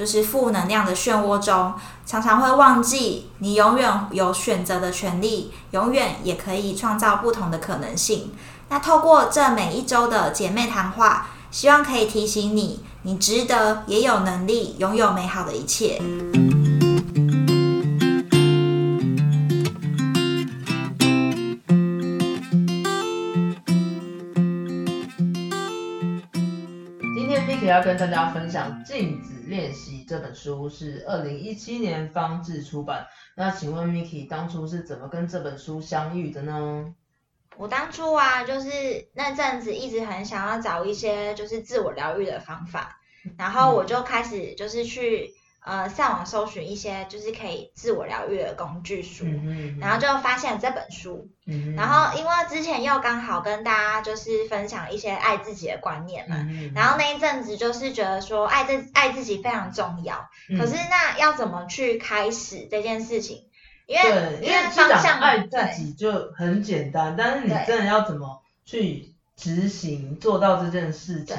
就是负能量的漩涡中，常常会忘记你永远有选择的权利，永远也可以创造不同的可能性。那透过这每一周的姐妹谈话，希望可以提醒你，你值得，也有能力拥有美好的一切。今天 Vicky 要跟大家分享《镜子练习》这本书，是二零一七年方志出版。那请问 Miki 当初是怎么跟这本书相遇的呢？我当初啊，就是那阵子一直很想要找一些就是自我疗愈的方法，然后我就开始就是去呃上网搜寻一些就是可以自我疗愈的工具书，嗯然后就发现了这本书，嗯然后因为之前又刚好跟大家就是分享一些爱自己的观念嘛，嗯然后那一阵子就是觉得说爱自爱自己非常重要，嗯。可是那要怎么去开始这件事情？因为，因因为方向爱自己就很简单，但是你真的要怎么去执行做到这件事情对，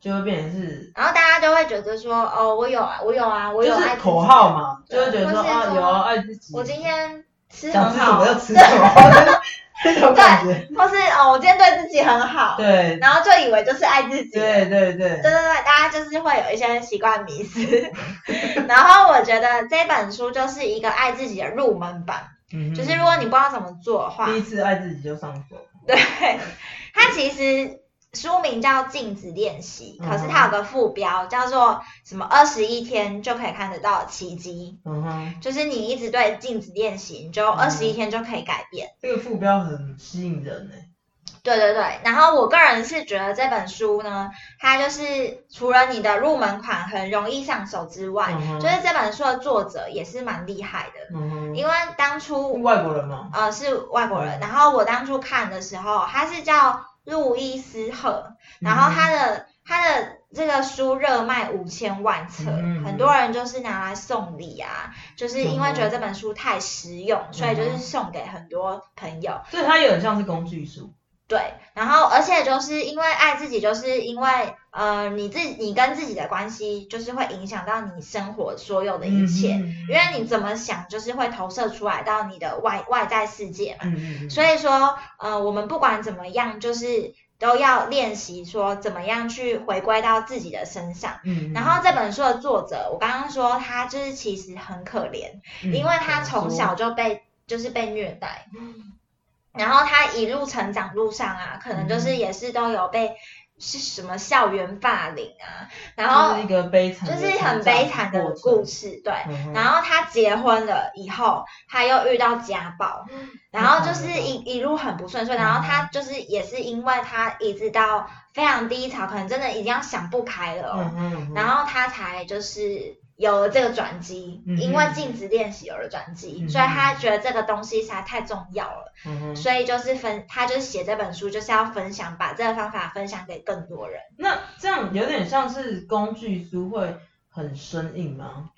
就会变成是然后大家就会觉得说，哦，我有啊，我有啊，我有就是爱自己口号嘛，就对会觉得说或是说啊有啊爱自己，我今天吃想吃什很好，么就吃什么 这种感觉，或是哦，我今天对自己很好，对然后就以为就是爱自己。对对对对对对，大家就是会有一些习惯迷失，然后我觉得这本书就是一个爱自己的入门版，嗯哼就是如果你不知道怎么做的话，第一次爱自己就上手，对，它其实书名叫镜子练习，可是嗯它有个副标叫做什么二十一天就可以看得到的奇迹，嗯哼，就是你一直对镜子练习，你就二十一天就可以改变。这个副标很吸引人欸。诶，对对对，然后我个人是觉得这本书呢，它就是除了你的入门款很容易上手之外，嗯就是这本书的作者也是蛮厉害的，嗯哼，因为当初外国人吗？呃是外国人，嗯。然后我当初看的时候，他是叫路易斯赫，然后他的、他的这个书热卖五千万册，嗯。很多人就是拿来送礼啊，就是因为觉得这本书太实用，所以嗯就是送给很多朋友。所以它有点像是工具书，对，然后而且就是因为爱自己，就是因为呃你自你跟自己的关系，就是会影响到你生活所有的一切，嗯因为你怎么想，就是会投射出来到你的外外在世界嘛。所以说，呃，我们不管怎么样，就是都要练习说怎么样去回归到自己的身上。然后这本书的作者，我刚刚说他就是其实很可怜，嗯因为他从小就被就是被虐待，然后他一路成长路上啊，可能就是嗯。也是都有被是什么校园霸凌啊，然后就是一个悲惨的就是很悲惨的故事，对。嗯然后他结婚了以后，他又遇到家暴，然后就是一一路很不顺遂，然后他就是也是因为他一直到非常低潮，可能真的已经要想不开了然后他才就是有了这个转机，嗯因为镜子练习有了转机，嗯所以他觉得这个东西实在太重要了，嗯所以就是分他就是写这本书就是要分享，把这个方法分享给更多人。那这样有点像是工具书会很生硬吗？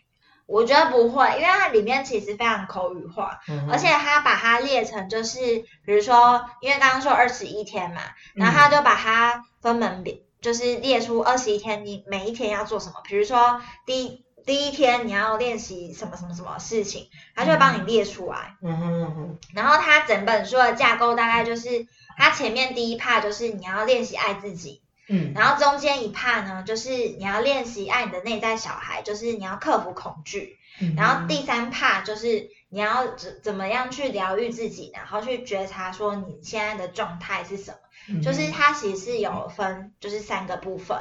我觉得不会，因为它里面其实非常口语化，嗯而且他把它列成就是，比如说，因为刚刚说二十一天嘛，嗯。然后他就把它分门别，就是列出二十一天你每一天要做什么，比如说第一第一天你要练习什么什么什么事情，他就会帮你列出来。嗯哼嗯哼然后他整本书的架构大概就是，他前面第一 part 就是你要练习爱自己，嗯然后中间一 part 呢就是你要练习爱你的内在小孩，就是你要克服恐惧。嗯然后第三 part 就是你要怎怎么样去疗愈自己，然后去觉察说你现在的状态是什么。嗯就是它其实是有分，就是三个部分，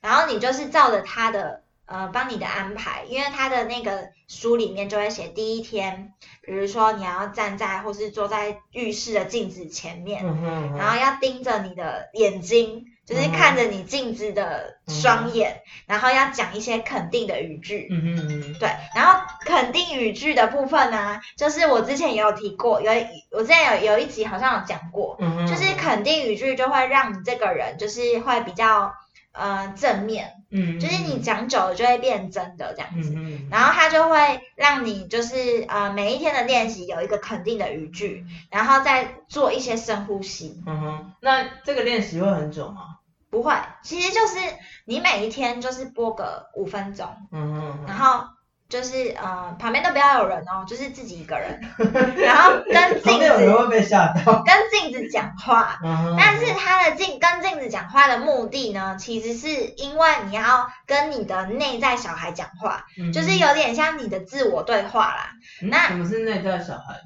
然后你就是照着它的呃帮你的安排，因为他的那个书里面就会写第一天，比如说你要站在或是坐在浴室的镜子前面，嗯哼，然后要盯着你的眼睛，就是看着你镜子的双眼，然后要讲一些肯定的语句。嗯嗯嗯对，然后肯定语句的部分呢，就是我之前也有提过，有我之前有有一集好像有讲过，嗯，就是肯定语句就会让你这个人就是会比较呃正面，嗯，就是你讲久了就会变真的这样子。嗯，然后它就会让你就是呃每一天的练习有一个肯定的语句，然后再做一些深呼吸。嗯哼，那这个练习会很久吗？不会，其实就是你每一天就是播个五分钟，嗯哼，然后就是呃旁边都不要有人哦，就是自己一个人，然后跟镜 旁边有人子会被吓到。跟镜子讲话。嗯，但是他的镜跟镜子讲话的目的呢，其实是因为你要跟你的内在小孩讲话，嗯就是有点像你的自我对话啦。嗯那什么是内在小孩？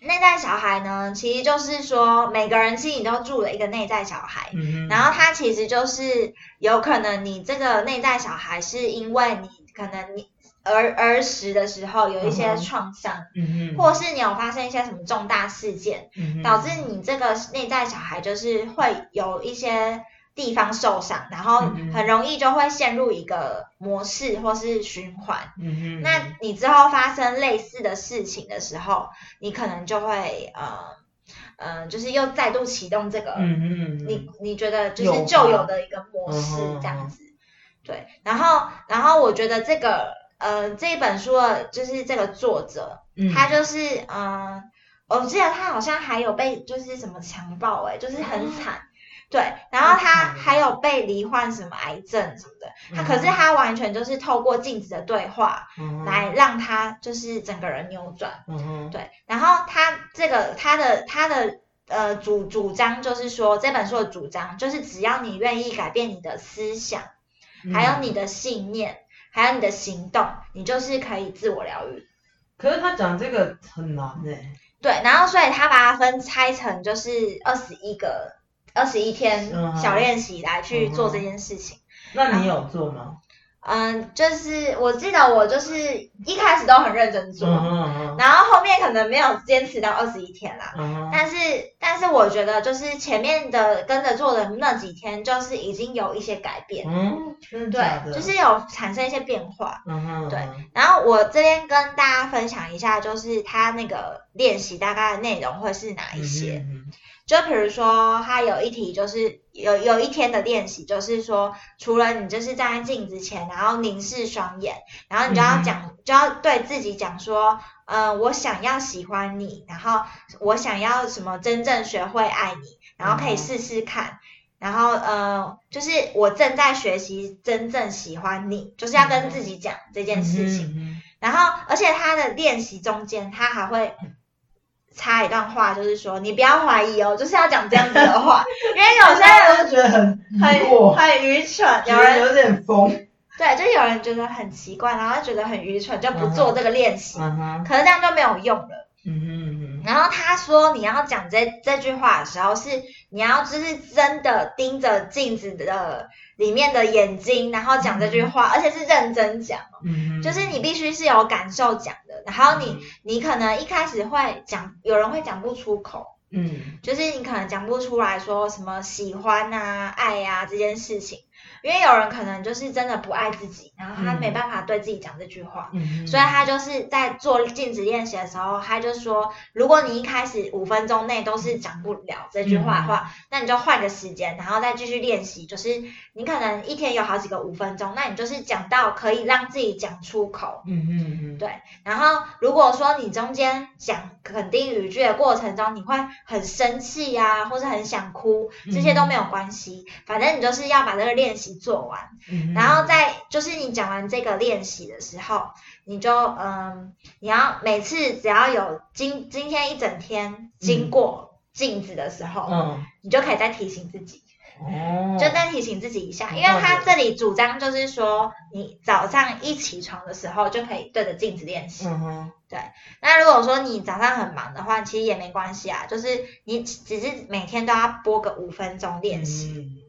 内在小孩呢，其实就是说每个人心里都住了一个内在小孩，嗯，然后他其实就是有可能你这个内在小孩是因为你可能你儿儿时的时候有一些创伤，嗯嗯，或是你有发生一些什么重大事件，嗯哼。导致你这个内在小孩就是会有一些地方受伤，然后嗯嗯很容易就会陷入一个模式或是循环。嗯嗯，那你之后发生类似的事情的时候，你可能就会呃呃，就是又再度启动这个，嗯嗯，你你觉得就是旧有的一个模式这样子。对，然后然后我觉得这个呃这一本书的就是这个作者，嗯。他就是嗯、呃我记得他好像还有被就是什么强暴哎、就是很惨。对，然后他还有被罹患什么癌症什么的，他嗯可是他完全就是透过镜子的对话嗯来让他就是整个人扭转。嗯哼，对，然后他这个他的他的呃主主张就是说，这本书的主张就是只要你愿意改变你的思想，嗯还有你的信念，还有你的行动，你就是可以自我疗愈。可是他讲这个很难哎。对，然后所以他把它分拆成就是二十一个二十一天嗯小练习来去做这件事情。那你有做吗？嗯，就是我记得我就是一开始都很认真做，然后后面可能没有坚持到二十一天啦。嗯，但是，但是我觉得就是前面的跟着做的那几天，就是已经有一些改变，嗯？对，就是有产生一些变化。嗯哼，对然后我这边跟大家分享一下，就是他那个练习大概的内容会是哪一些。嗯就比如说，他有一题就是有有一天的练习，就是说，除了你就是站在镜子前，然后凝视双眼，然后你就要讲，就要对自己讲说，呃，我想要喜欢你，然后我想要什么真正学会爱你，然后可以试试看。然后，呃，就是我正在学习真正喜欢你，就是要跟自己讲这件事情。情。然后，而且他的练习中间，他还会插一段话，就是说你不要怀疑哦，就是要讲这样子的话，因为有些人都觉得很很，很愚蠢，有人有点疯。对，就有人觉得很奇怪，然后觉得很愚蠢，就不做这个练习，可是这样就没有用了。嗯哼。嗯然后他说，你要讲这这句话的时候，是你要就是真的盯着镜子的里面的眼睛，然后讲这句话，而且是认真讲。哼，嗯，就是你必须是有感受讲的，然后你你可能一开始会讲，有人会讲不出口，嗯。就是你可能讲不出来说什么喜欢啊、爱呀、这件事情，因为有人可能就是真的不爱自己，然后他嗯没办法对自己讲这句话。嗯，所以他就是在做镜子练习的时候，他就说，如果你一开始五分钟内都是讲不了这句话的话，那你就换个时间，然后再继续练习。就是你可能一天有好几个五分钟，那你就是讲到可以让自己讲出口。嗯嗯嗯，对然后如果说你中间讲肯定语句的过程中，你会很生气呀、或是很想哭，这些都没有关系，反正你就是要把这个练习做完。嗯，然后再就是你讲完这个练习的时候，你就嗯，你要每次只要有今今天一整天经过镜子的时候，嗯，你就可以再提醒自己，哦，就再提醒自己一下，嗯因为他这里主张就是说，你早上一起床的时候就可以对着镜子练习。嗯哼，那如果说你早上很忙的话，其实也没关系啊，就是你只是每天都要播个五分钟练习。嗯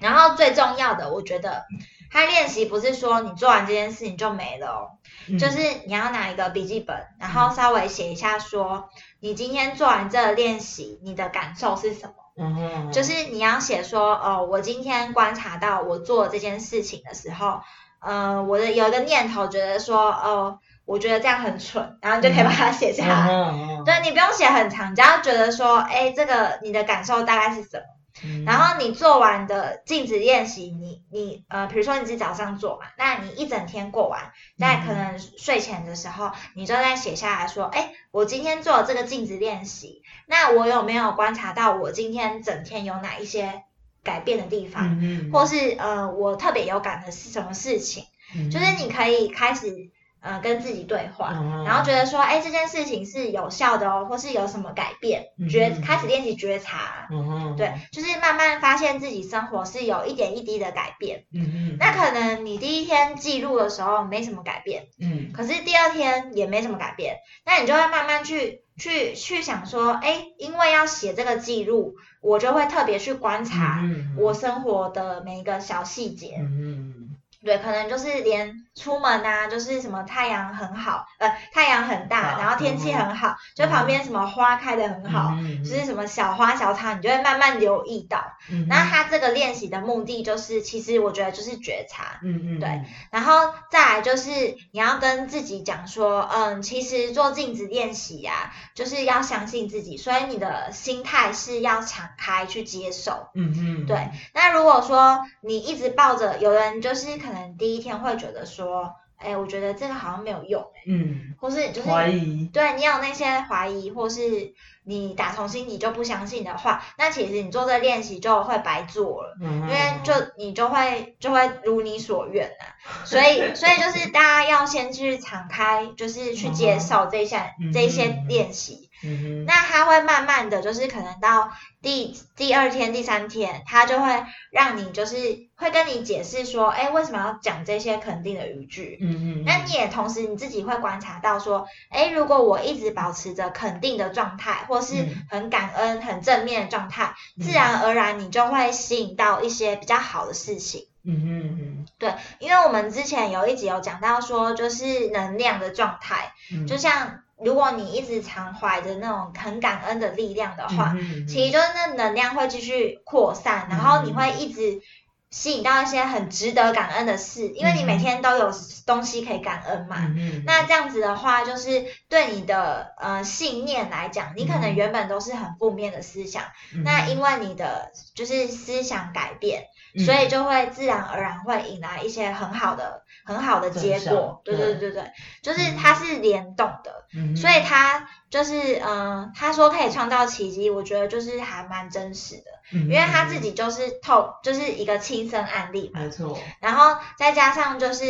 然后最重要的，我觉得他练习不是说你做完这件事情就没了哦，嗯就是你要拿一个笔记本，然后稍微写一下说，你今天做完这个练习，你的感受是什么？嗯，就是你要写说，哦，我今天观察到我做这件事情的时候，呃，我的有一个念头觉得说，哦，我觉得这样很蠢，然后你就可以把它写下来。嗯对你不用写很长，只要觉得说，哎，这个你的感受大概是什么？嗯。然后你做完的镜子练习，你你呃，比如说你是早上做嘛，那你一整天过完，在可能睡前的时候，你就在写下来说，哎，我今天做了这个镜子练习，那我有没有观察到我今天整天有哪一些改变的地方，嗯。或是呃我特别有感的是什么事情？嗯。就是你可以开始呃跟自己对话，嗯然后觉得说，哎，这件事情是有效的哦，或是有什么改变，觉嗯开始练习觉察。嗯，对，就是慢慢发现自己生活是有一点一滴的改变。嗯嗯，那可能你第一天记录的时候没什么改变，嗯可是第二天也没什么改变，那你就会慢慢去去去想说，哎，因为要写这个记录，我就会特别去观察嗯我生活的每一个小细节。嗯对，可能就是连出门啊，就是什么太阳很好，呃，太阳很大，好然后天气很好，就旁边什么花开的很好，嗯就是什么小花小草，你就会慢慢留意到。嗯那他这个练习的目的就是，其实我觉得就是觉察，嗯嗯对，然后再来就是你要跟自己讲说，嗯，其实做镜子练习呀、就是要相信自己，所以你的心态是要敞开去接受。嗯嗯对，那如果说你一直抱着，有人就是可能第一天会觉得说，哎，我觉得这个好像没有用，嗯或是就是怀疑。对你有那些怀疑，或是你打从心底就不相信的话，那其实你做这练习就会白做了。嗯。因为就你就会就会如你所愿啊，所以 所以就是大家要先去敞开，就是去接受这些嗯。这些练习，嗯哼。那他会慢慢的就是可能到第第二天、第三天，他就会让你就是会跟你解释说，哎，为什么要讲这些肯定的语句。嗯嗯。那你也同时你自己会观察到说，哎，如果我一直保持着肯定的状态，或是嗯。很感恩、很正面的状态，自然而然你就会吸引到一些比较好的事情。嗯嗯嗯对，因为我们之前有一集有讲到说，就是能量的状态，嗯。就像如果你一直常怀着那种很感恩的力量的话，嗯其实就是那能量会继续扩散，然后你会一直吸引到一些很值得感恩的事，因为你每天都有东西可以感恩嘛。嗯那这样子的话，就是对你的呃信念来讲，你可能原本都是很负面的思想，那因为你的就是思想改变，嗯。所以就会自然而然会引来一些很好的很好的结果。对对对对，就是它是联动的，嗯。所以它就是嗯、呃他说可以创造奇迹，我觉得就是还蛮真实的，因因为他自己就是透就是一个亲身案例嘛，没错，然后再加上就是。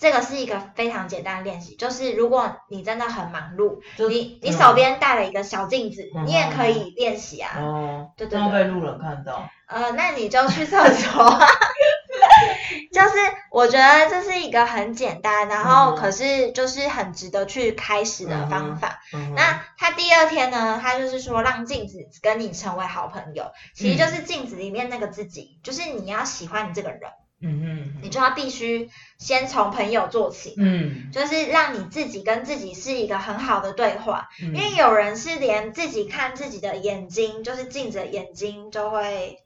这个是一个非常简单的练习，就是如果你真的很忙碌，你你嗯手边带了一个小镜子，嗯你也可以练习啊。哦，对对这样被路人看到，呃，那你就去厕所。就是我觉得这是一个很简单，然后嗯可是就是很值得去开始的方法。那他第二天呢，他就是说让镜子跟你成为好朋友，其实就是镜子里面那个自己，就是你要喜欢你这个人，嗯嗯你就要必须先从朋友做起。嗯，就是让你自己跟自己是一个很好的对话，因因为有人是连自己看自己的眼睛，就是镜子的眼睛就会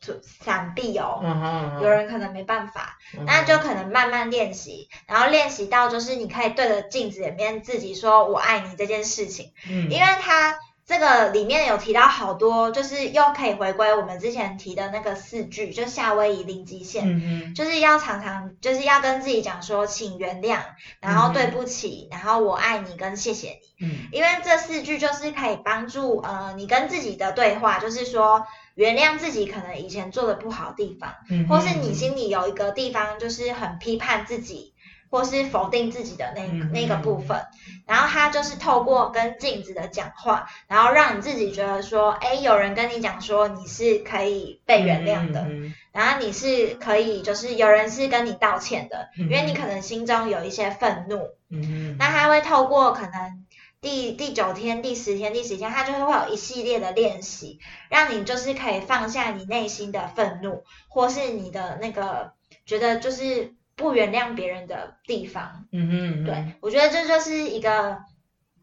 闪避哦，嗯哼有人可能没办法，嗯。那就可能慢慢练习，然后练习到就是你可以对着镜子里面自己说“我爱你”这件事情，嗯。因为它这个里面有提到好多，就是又可以回归我们之前提的那个四句，就夏威夷零极限。嗯就是要常常就是要跟自己讲说，请原谅，然后对不起，然后我爱你跟谢谢你，嗯。因为这四句就是可以帮助呃你跟自己的对话，就是说原谅自己可能以前做的不好的地方，嗯，或是你心里有一个地方就是很批判自己，或是否定自己的那嗯那个部分，然后他就是透过跟镜子的讲话，然后让你自己觉得说，哎，有人跟你讲说你是可以被原谅的，嗯然后你是可以，就是有人是跟你道歉的，嗯因为你可能心中有一些愤怒，嗯那他会透过可能第第九天、第十天、第十天，他就是会有一系列的练习，让你就是可以放下你内心的愤怒，或是你的那个觉得就是不原谅别人的地方。嗯嗯，对，我觉得这就是一个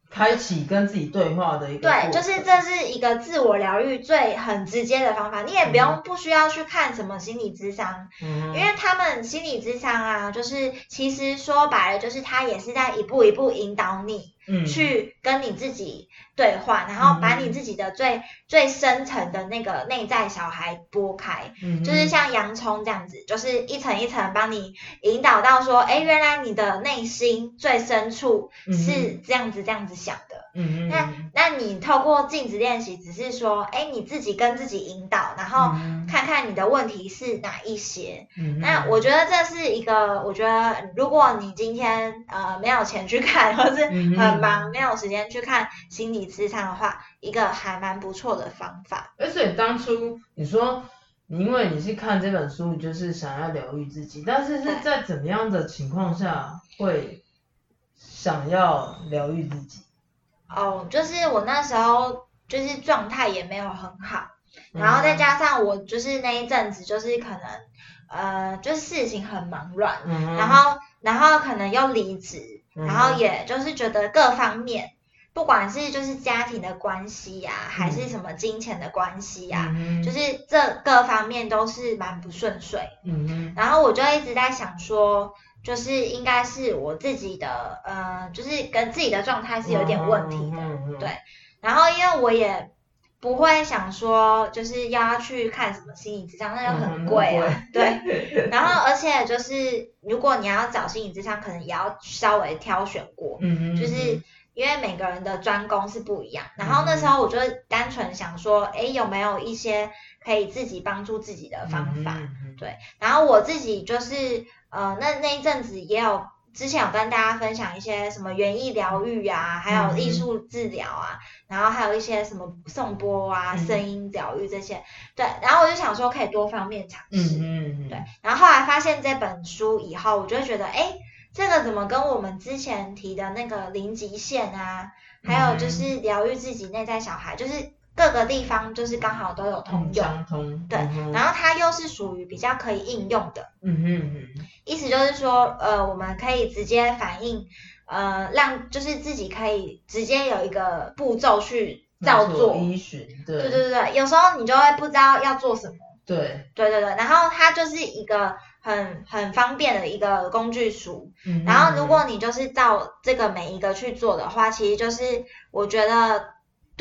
开启跟自己对话的一个对，就是这是一个自我疗愈最很直接的方法，你也不用不需要去看什么心理智商，嗯因为他们心理智商啊，就是其实说白了，就是他也是在一步一步引导你嗯。去跟你自己对话，然后把你自己的最最深层的那个内在小孩拨开，嗯。就是像洋葱这样子，就是一层一层帮你引导到说，哎，原来你的内心最深处是这样子这样子想的。嗯嗯那那你透过镜子练习，只是说，哎，你自己跟自己引导，然后嗯。看看你的问题是哪一些。嗯那我觉得这是一个，我觉得如果你今天呃没有钱去看，或是嗯很忙没有时间去看心理咨商的话，一个还蛮不错的方法。而且当初你说，因为你是看这本书，就是想要疗愈自己，但是是在怎么样的情况下会想要疗愈自己？哦，就是我那时候就是状态也没有很好，嗯然后再加上我就是那一阵子就是可能呃就是事情很忙乱，嗯，然后然后可能又离职，嗯然后也就是觉得各方面，不管是就是家庭的关系呀、还是什么金钱的关系呀、嗯。就是这各方面都是蛮不顺遂。然后我就一直在想说，就是应该是我自己的呃，就是跟自己的状态是有点问题的。对。然后因为我也不会想说，就是要去看什么心理咨商，那就很贵啊。嗯对，然后而且就是如果你要找心理咨商，可能也要稍微挑选过，嗯嗯就是因为每个人的专攻是不一样。然后那时候我就单纯想说，哎，有没有一些可以自己帮助自己的方法？对，然后我自己就是呃，那那一阵子也有之前有跟大家分享一些什么园艺疗愈啊，还有艺术治疗啊，然后还有一些什么颂钵啊、嗯声音疗愈这些。对，然后我就想说可以多方面尝试。嗯嗯对，然后后来发现这本书以后，我就会觉得，哎，这个怎么跟我们之前提的那个零极限啊，还有就是疗愈自己内在小孩，就是各个地方就是刚好都有通嗯用。对，然后它又是属于比较可以应用的，嗯嗯嗯意思就是说，呃，我们可以直接反映，呃，让就是自己可以直接有一个步骤去照做。依循对。对对对对，有时候你就会不知道要做什么。对。对对对，然后它就是一个很很方便的一个工具书。嗯然后如果你就是照这个每一个去做的话，其实就是我觉得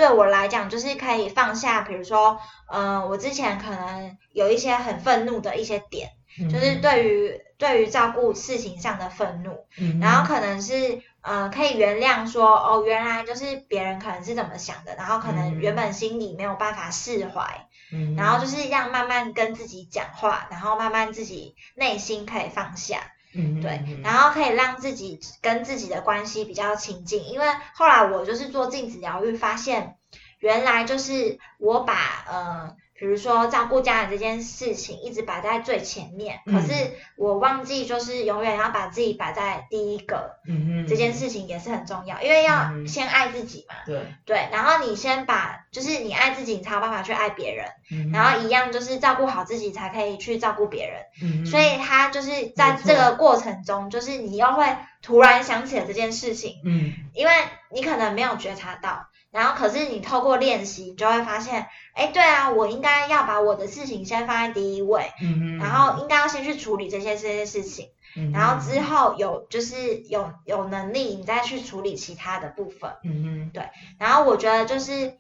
对我来讲，就是可以放下，比如说，嗯、我之前可能有一些很愤怒的一些点。就是对于对于照顾事情上的愤怒，嗯然后可能是呃可以原谅说哦，原来就是别人可能是怎么想的，然后可能嗯原本心里没有办法释怀，嗯然后就是让慢慢跟自己讲话，然后慢慢自己内心可以放下，对，然后可以让自己跟自己的关系比较亲近，因为后来我就是做镜子疗愈，发现原来就是我把呃。比如说照顾家人这件事情一直摆在最前面，嗯。可是我忘记就是永远要把自己摆在第一个，嗯哼。这件事情也是很重要，因为要嗯先爱自己嘛，对。对，然后你先把就是你爱自己，你才有办法去爱别人，嗯然后一样就是照顾好自己才可以去照顾别人，嗯哼。所以他就是在这个过程中，就是你又会突然想起了这件事情，嗯。因为你可能没有觉察到，然后可是你透过练习，你就会发现，哎，对啊，我应该要把我的事情先放在第一位，嗯嗯然后应该要先去处理这些这些事情，嗯然后之后有就是有有能力，你再去处理其他的部分。嗯对然后我觉得就是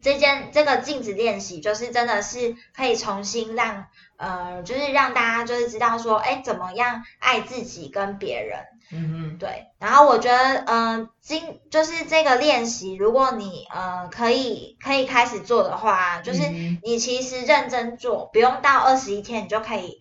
这件这个镜子练习，就是真的是可以重新让呃，就是让大家就是知道说，哎，怎么样爱自己跟别人。哼嗯对，然后我觉得，嗯、今就是这个练习，如果你呃可以可以开始做的话，就是嗯你其实认真做，不用到二十一天，你就可以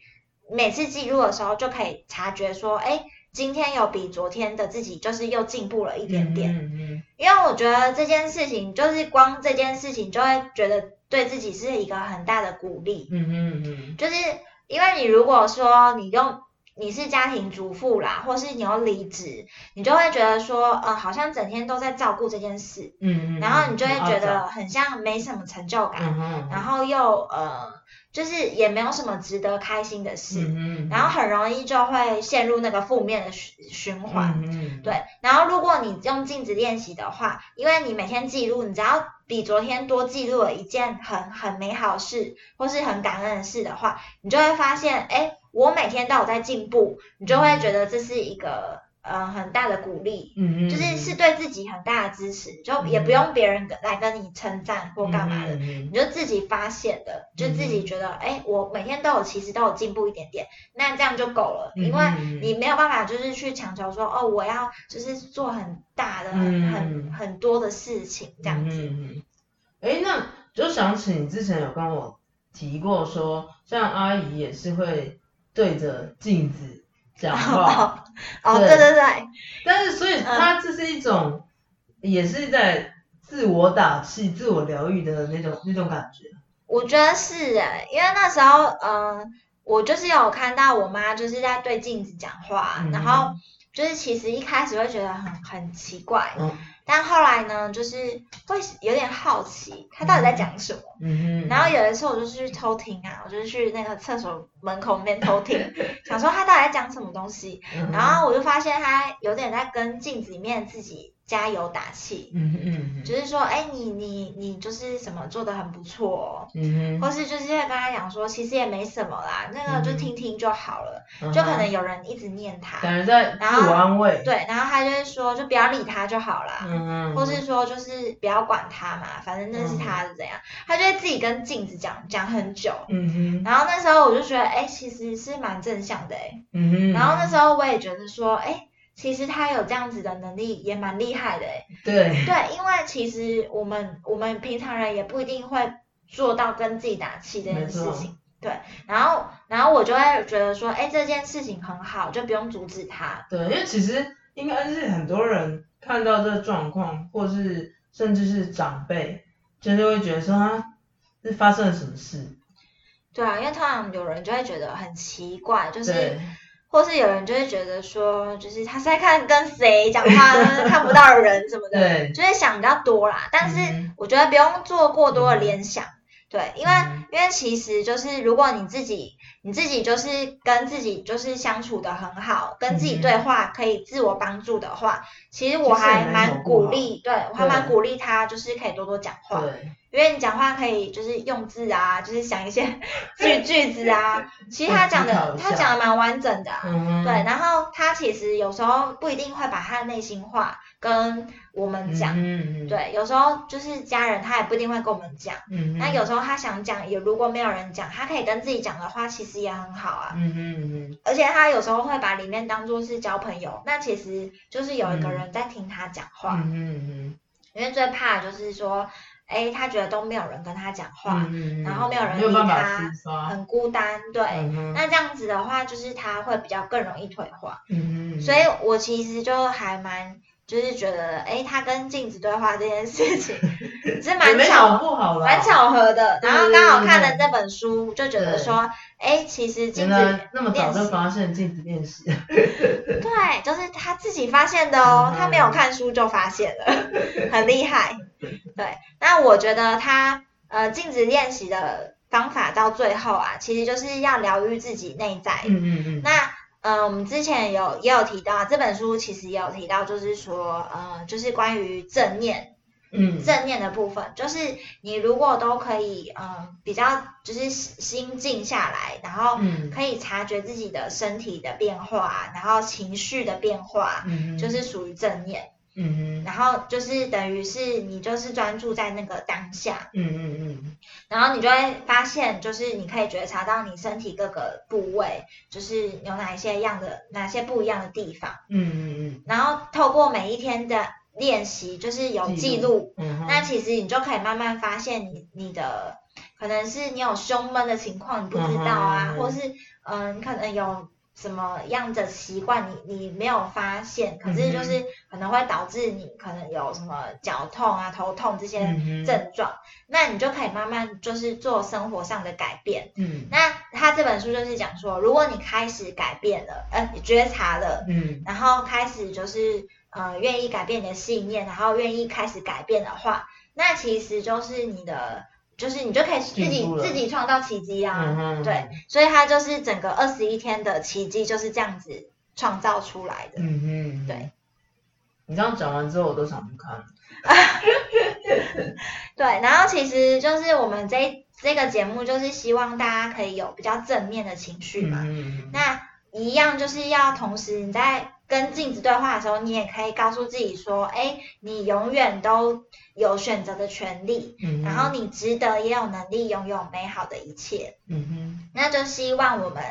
每次记录的时候就可以察觉说，哎，今天有比昨天的自己就是又进步了一点点。嗯嗯因为我觉得这件事情，就是光这件事情就会觉得对自己是一个很大的鼓励。嗯嗯嗯就是因为你如果说你用你是家庭主妇啦，或是你要离职，你就会觉得说，呃，好像整天都在照顾这件事，嗯嗯，然后你就会觉得很像没什么成就感，嗯然后又呃，就是也没有什么值得开心的事，嗯然后很容易就会陷入那个负面的循循环。嗯对，然后如果你用镜子练习的话，因为你每天记录，你只要比昨天多记录了一件很很美好的事，或是很感恩的事的话，你就会发现，哎，我每天都有在进步，你就会觉得这是一个呃很大的鼓励，嗯嗯，就是是对自己很大的支持，就也不用别人来跟你称赞或干嘛的。嗯你就自己发现的，就自己觉得，哎、我每天都有，其实都有进步一点点，那这样就够了，嗯因为你没有办法就是去强求说，哦，我要就是做很大的、很很很多的事情这样子。嗯嗯。哎，那就想起你之前有跟我提过说，像阿姨也是会对着镜子讲话，哦，对。对对对，但是所以他这是一种，也是在自我打气、自我疗愈的那种那种感觉。我觉得是哎，因为那时候，嗯、我就是有看到我妈就是在对镜子讲话，嗯。然后就是其实一开始会觉得很很奇怪，嗯但后来呢，就是会有点好奇他到底在讲什么。然后有一次我就去偷听啊，我就是去那个厕所门口那边偷听，想说他到底在讲什么东西。嗯，然后我就发现他有点在跟镜子里面自己加油打气，嗯哼嗯，就是说，哎，你你你就是什么做的很不错哦。嗯哼，或是就是会跟他讲说，其实也没什么啦，那个就听听就好了。嗯哼就可能有人一直念他，感觉在自我安慰。对，然后他就会说，就不要理他就好啦。嗯嗯，或是说，就是不要管他嘛，反正那是他是怎样，他就会自己跟镜子讲讲很久。嗯哼然后那时候我就觉得，哎、其实是蛮正向的哎、嗯哼，然后那时候我也觉得说，哎、其实他有这样子的能力也蛮厉害的哎、对，对，因为其实我们我们平常人也不一定会做到跟自己打气这件事情。对，然后然后我就会觉得说，哎，这件事情很好，就不用阻止他。对，因为其实应该是很多人看到这个状况，或是甚至是长辈，就是会觉得说啊，是发生了什么事？对啊，因为通常有人就会觉得很奇怪，就是对，或是有人就会觉得说，就是他是在看跟谁讲话，看不到人什么的，对。就会想比较多啦。但是嗯。我觉得不用做过多的联想，对，因为、嗯。因为其实就是如果你自己你自己就是跟自己就是相处的很好，跟自己嗯对话可以自我帮助的话，其实我还蛮鼓励，对我还蛮鼓励他，就是可以多多讲话。对，因为你讲话可以就是用字啊，就是想一些句句子啊，其实他讲的他讲的蛮完整的、啊，嗯，对，然后他其实有时候不一定会把他的内心话跟我们讲，嗯嗯，对，有时候就是家人他也不一定会跟我们讲，嗯哼，那有时候他想讲，也如果没有人讲，他可以跟自己讲的话，其实也很好啊。嗯嗯嗯，而且他有时候会把里面当做是交朋友，那其实就是有一个人在听他讲话，嗯哼嗯因为最怕的就是说，哎，他觉得都没有人跟他讲，话，嗯然后没有人理他，很孤单，对。嗯，那这样子的话，就是他会比较更容易退化，嗯哼，所以我其实就还蛮，就是觉得，哎，他跟镜子对话这件事情 是蛮巧蛮巧合的。然后刚好看了这本书，就觉得说，哎，其实镜原子来那么早就发现镜子练习，对，就是他自己发现的哦，嗯他没有看书就发现了，很厉害。对，那我觉得他呃镜子练习的方法到最后啊，其实就是要疗愈自己内在。嗯嗯嗯，那呃，我们之前有也有提到，这本书其实也有提到，就是说呃，就是关于正念嗯正念的部分，就是你如果都可以嗯、呃比较就是心静下来，然后嗯可以察觉自己的身体的变化，然后情绪的变化，嗯就是属于正念。嗯然后就是等于是你就是专注在那个当下，嗯嗯嗯。然后你就会发现，就是你可以觉察到你身体各个部位，就是有哪一些样的哪些不一样的地方。嗯嗯嗯。然后透过每一天的练习，就是有记录，嗯，那其实你就可以慢慢发现你你的可能是你有胸闷的情况，你不知道啊，或是嗯、可能有什么样的习惯你你没有发现，可是就是可能会导致你可能有什么脚痛啊、头痛这些症状，那你就可以慢慢就是做生活上的改变。嗯，那他这本书就是讲说，如果你开始改变了，呃，觉察了，嗯，然后开始就是呃愿意改变你的信念，然后愿意开始改变的话，那其实就是你的。就是你就可以自己自己创造奇迹啊，对，所以它就是整个二十一天的奇迹就是这样子创造出来的。嗯嗯，对。你这样讲完之后，我都想去看。对，然后其实就是我们这这个节目就是希望大家可以有比较正面的情绪嘛。嗯那一样就是要同时你在。跟镜子对话的时候，你也可以告诉自己说：“哎，你永远都有选择的权利，嗯然后你值得也有能力拥有美好的一切。”嗯哼，那就希望我们，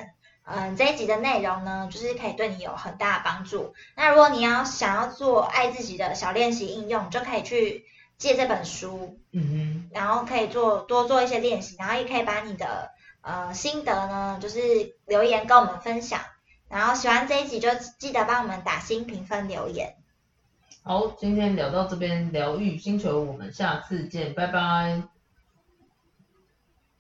嗯，这一集的内容呢，就是可以对你有很大的帮助。那如果你要想要做爱自己的小练习应用，就可以去借这本书，嗯哼，然后可以做多做一些练习，然后也可以把你的呃心得呢，就是留言跟我们分享。然后喜欢这一集就记得帮我们打新评分留言。好，今天聊到这边，疗愈星球，我们下次见，拜拜。